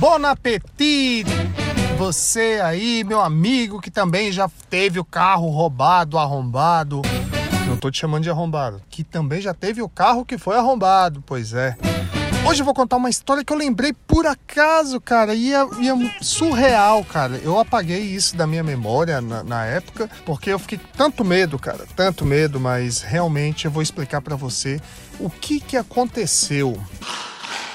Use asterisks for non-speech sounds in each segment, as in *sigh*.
Bon appetit! Você aí, meu amigo, que também já teve o carro roubado, arrombado. Não tô te chamando de arrombado. Que também já teve o carro que foi arrombado, pois é. Hoje eu vou contar uma história que eu lembrei por acaso, cara, e é, e é surreal, cara. Eu apaguei isso da minha memória na, na, época, porque eu fiquei tanto medo, cara, tanto medo, mas realmente eu vou explicar para você o que que aconteceu.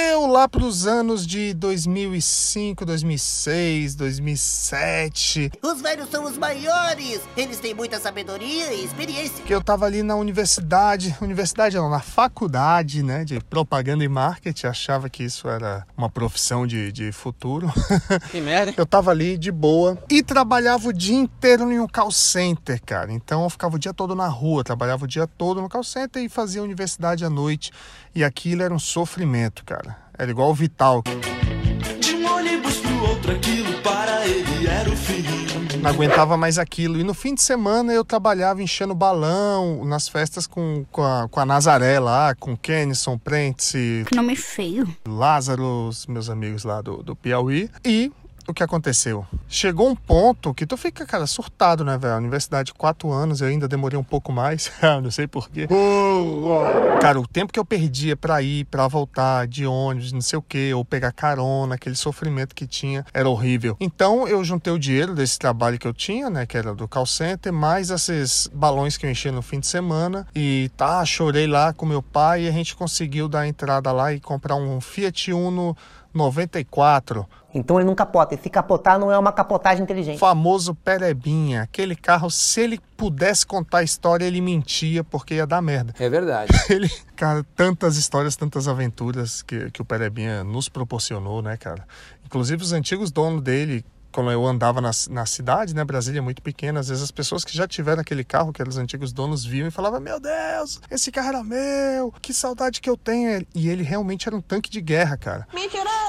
Eu lá para os anos de 2005, 2006, 2007. Os velhos são os maiores. Eles têm muita sabedoria e experiência. Que eu tava ali na universidade, universidade não, na faculdade, né, de propaganda e marketing. Achava que isso era uma profissão de, de futuro. *laughs* Que merda. Eu tava ali de boa e trabalhava o dia inteiro em um call center, cara. Então eu ficava o dia todo na rua, trabalhava o dia todo no call center e fazia universidade à noite. E aquilo era um sofrimento, cara. Era igual o Vital. De um ônibus pro outro, aquilo para ele era o fim. Não aguentava mais aquilo. E no fim de semana eu trabalhava enchendo balão nas festas com, com, a, com a Nazaré lá, com Kenison, Prentice, Que nome feio. Lázaro, os meus amigos lá do, do Piauí. E o que aconteceu? Chegou um ponto que tu fica, cara, surtado, né, velho? Universidade, quatro anos, eu ainda demorei um pouco mais, *laughs* não sei porquê. Cara, o tempo que eu perdia pra ir, pra voltar de ônibus, não sei o que, ou pegar carona, aquele sofrimento que tinha, era horrível. Então eu juntei o dinheiro desse trabalho que eu tinha, né, que era do call center, mais esses balões que eu enchia no fim de semana. E tá, chorei lá com meu pai e a gente conseguiu dar entrada lá e comprar um Fiat Uno 94. Então ele não capota. E se capotar não é uma capotagem O inteligente. famoso Perebinha. Aquele carro, se ele pudesse contar a história, ele mentia porque ia dar merda. É verdade. *laughs* Ele, cara, tantas histórias, tantas aventuras que, que o Perebinha nos proporcionou, né, cara? Inclusive os antigos donos dele, quando eu andava na, na cidade, né, Brasília é muito pequena, às vezes as pessoas que já tiveram aquele carro, que eram os antigos donos, viam e falavam, meu Deus, esse carro era meu, que saudade que eu tenho. E ele realmente era um tanque de guerra, cara.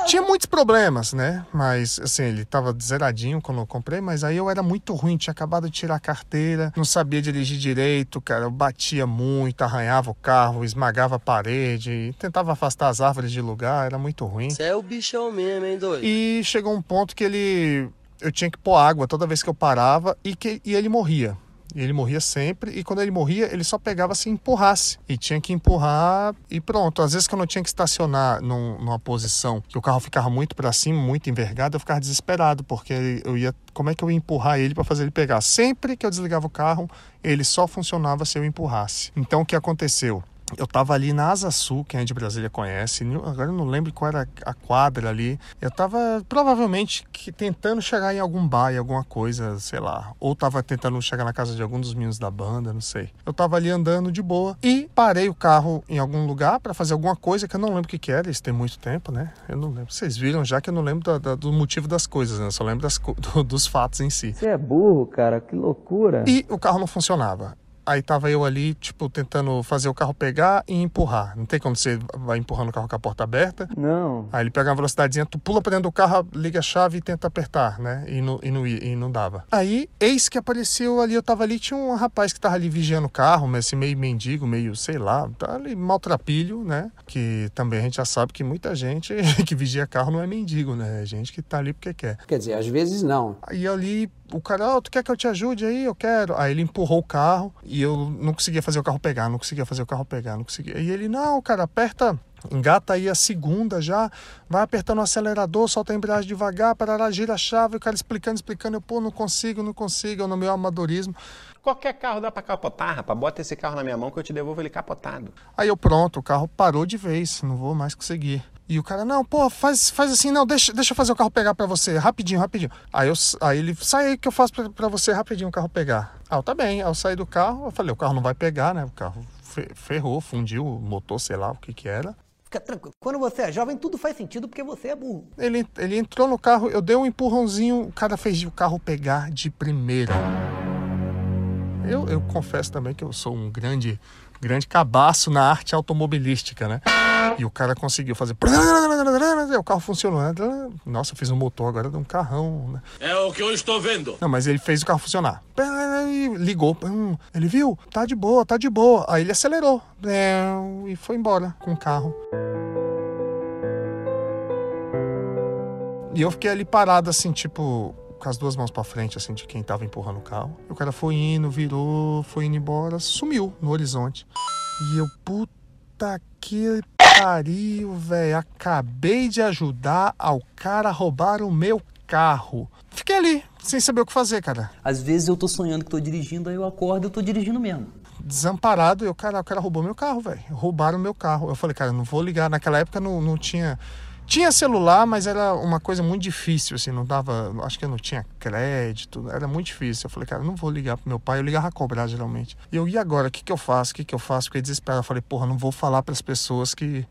Tinha muitos problemas, né? Mas, assim, ele tava zeradinho quando eu comprei, mas aí eu era muito ruim, tinha acabado de tirar a carteira, não sabia dirigir direito, cara. Eu batia muito, arranhava o carro, esmagava a parede, tentava afastar as árvores de lugar, era muito ruim. Você é o bichão mesmo, hein, doido? E chegou um ponto que ele. Eu tinha que pôr água toda vez que eu parava e, que, e ele morria. E ele morria sempre, e quando ele morria, ele só pegava se empurrasse. E tinha que empurrar e pronto. Às vezes que eu não tinha que estacionar num- numa posição que o carro ficava muito para cima, muito envergado, eu ficava desesperado, porque eu ia. Como é que eu ia empurrar ele para fazer ele pegar? Sempre que eu desligava o carro, ele só funcionava se eu empurrasse. Então o que aconteceu? Eu tava ali na Asa Sul, quem é de Brasília conhece. Agora eu não lembro qual era a quadra ali. Eu tava provavelmente que- tentando chegar em algum bar, em alguma coisa, sei lá. Ou tava tentando chegar na casa de algum dos meninos da banda, não sei. Eu tava ali andando de boa e parei o carro em algum lugar para fazer alguma coisa que eu não lembro o que, que era. Isso tem muito tempo, né? Eu não lembro. Vocês viram já que eu não lembro da- da- do motivo das coisas, né? Eu só lembro das *laughs* do- dos fatos em si. Você é burro, cara. Que loucura. E o carro não funcionava. Aí tava eu ali, tipo, tentando fazer o carro pegar e empurrar. Não tem quando você vai empurrando o carro com a porta aberta. Não. Aí ele pega uma velocidadezinha, tu pula pra dentro do carro, liga a chave e tenta apertar, né? E não, e não, e não dava. Aí, eis que apareceu ali, eu tava ali, tinha um rapaz que tava ali vigiando o carro, mas assim, meio mendigo, meio, sei lá, tá ali maltrapilho, né? Que também a gente já sabe que muita gente *laughs* que vigia carro não é mendigo, né? É gente que tá ali porque quer. Quer dizer, às vezes não. Aí ali, o cara, ó, tu quer que eu te ajude aí? Eu quero. Aí ele empurrou o carro e eu não conseguia fazer o carro pegar, não conseguia fazer o carro pegar, não conseguia. E ele, não, cara, aperta, engata aí a segunda já, vai apertando o acelerador, solta a embreagem devagar, parará, gira a chave, o cara explicando, explicando, eu, pô, não consigo, não consigo, eu no meu amadorismo. Qualquer carro dá pra capotar, rapaz. Bota esse carro na minha mão que eu te devolvo ele capotado. Aí eu, pronto, o carro parou de vez, não vou mais conseguir. E o cara, não, pô, faz, faz assim, não, deixa, deixa eu fazer o carro pegar pra você, rapidinho, rapidinho. Aí, eu, aí ele, sai aí que eu faço pra, pra você rapidinho o carro pegar. Ah, eu, tá bem. Aí eu saí do carro, eu falei, o carro não vai pegar, né? O carro fe- ferrou, fundiu o motor, sei lá o que que era. Fica tranquilo. Quando você é jovem, tudo faz sentido porque você é burro. Ele, ele entrou no carro, eu dei um empurrãozinho, o cara fez o carro pegar de primeira. Eu, eu confesso também que eu sou um grande, grande cabaço na arte automobilística, né? E o cara conseguiu fazer. O carro funcionou. Nossa, eu fiz um motor agora de um carrão. Né? É o que eu estou vendo. Não, mas ele fez o carro funcionar. Ligou. Ele viu? Tá de boa, tá de boa. Aí ele acelerou. E foi embora com o carro. E eu fiquei ali parado, assim, tipo, com as duas mãos pra frente, assim, de quem tava empurrando o carro. O cara foi indo, virou, foi indo embora, sumiu no horizonte. E eu, puta que pariu, velho. Acabei de ajudar ao cara a roubar o meu carro. Fiquei ali, sem saber o que fazer, cara. Às vezes eu tô sonhando que tô dirigindo, aí eu acordo e eu tô dirigindo mesmo. Desamparado, e o cara, o cara roubou meu carro, velho. Roubaram meu carro. Eu falei, cara, não vou ligar. Naquela época não, não tinha. Tinha celular, mas era uma coisa muito difícil, assim, não dava. Acho que eu não tinha crédito, era muito difícil. Eu falei, cara, não vou ligar pro meu pai, eu ligava a cobrar geralmente. E eu, e agora? O que, que eu faço? O que, que eu faço? Fiquei desesperado. Eu falei, porra, não vou falar pras pessoas que,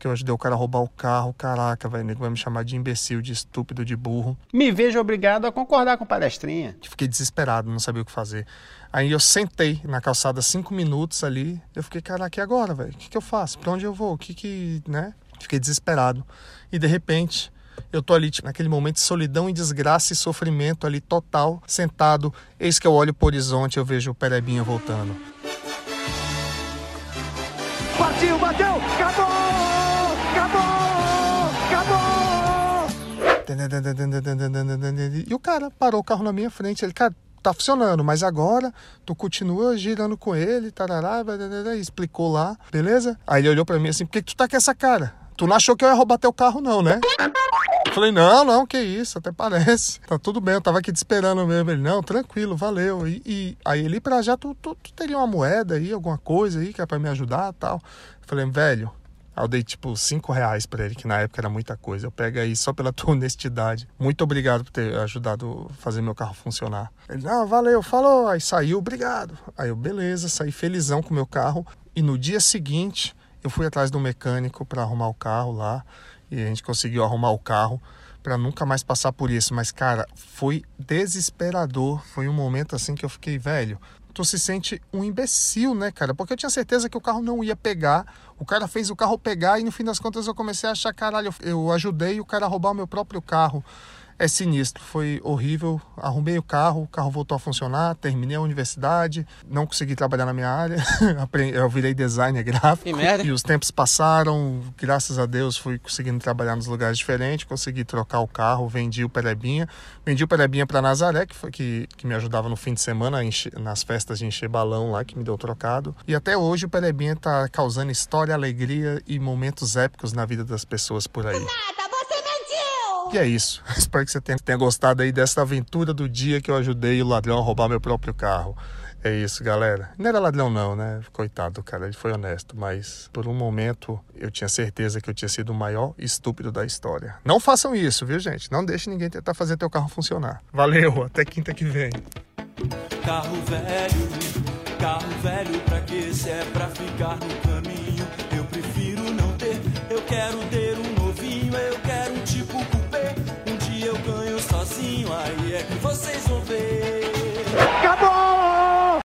que eu ajudei o cara a roubar o carro. Caraca, velho, nego vai me chamar de imbecil, de estúpido, de burro. Me vejo obrigado a concordar com o palestrinha. Fiquei desesperado, não sabia o que fazer. Aí eu sentei na calçada cinco minutos ali. Eu fiquei, caraca, e agora, velho? O que, que eu faço? Pra onde eu vou? O que que, né? Fiquei desesperado. E de repente, eu tô ali, tipo, naquele momento de solidão e desgraça e sofrimento ali total, sentado. Eis que eu olho pro horizonte e eu vejo o Perebinha voltando. Partiu, bateu, acabou! Acabou! Acabou! E o cara parou o carro na minha frente. Ele, cara, tá funcionando, mas agora tu continua girando com ele, tarará, e explicou lá, beleza? Aí ele olhou pra mim assim, por que, que tu tá com essa cara? Tu não achou que eu ia roubar teu carro não, né? Falei, não, não, que isso, até parece. Tá tudo bem, eu tava aqui te esperando mesmo. Ele, não, tranquilo, valeu. E, e aí ele, pra já, tu, tu, tu teria uma moeda aí, alguma coisa aí que é pra me ajudar tal. Falei, velho, Aí eu dei tipo 5 reais pra ele, que na época era muita coisa. Eu pego aí só pela *laughs* tua honestidade. Muito obrigado por ter ajudado a fazer meu carro funcionar. Ele, não, valeu, falou. Aí saiu, obrigado. Aí eu, beleza, saí felizão com o meu carro. E no dia seguinte, eu fui atrás do mecânico para arrumar o carro lá. E a gente conseguiu arrumar o carro para nunca mais passar por isso. Mas, cara, foi desesperador. Foi um momento assim que eu fiquei, velho, tu se sente um imbecil, né, cara? Porque eu tinha certeza que o carro não ia pegar. O cara fez o carro pegar e no fim das contas eu comecei a achar, caralho, eu ajudei o cara a roubar o meu próprio carro. É sinistro, foi horrível. Arrumei o carro, o carro voltou a funcionar, terminei a universidade, não consegui trabalhar na minha área. *laughs* eu virei designer gráfico. E os tempos passaram, graças a Deus fui conseguindo trabalhar nos lugares diferentes, consegui trocar o carro, vendi o Perebinha. Vendi o Perebinha para Nazaré, que, foi, que, que me ajudava no fim de semana encher, nas festas de encher balão lá, que me deu trocado. E até hoje o Perebinha tá causando história, alegria e momentos épicos na vida das pessoas por aí. E é isso. *laughs* Espero que você tenha, gostado aí dessa aventura do dia que eu ajudei o ladrão a roubar meu próprio carro. É isso, galera. Não era ladrão, não, né? Coitado, cara, ele foi honesto, mas por um momento eu tinha certeza que eu tinha sido o maior estúpido da história. Não façam isso, viu, gente? Não deixe ninguém tentar fazer teu carro funcionar. Valeu, até quinta que vem. Carro velho, carro velho pra que se é pra ficar no caminho? Eu prefiro não ter, eu quero ter um vocês vão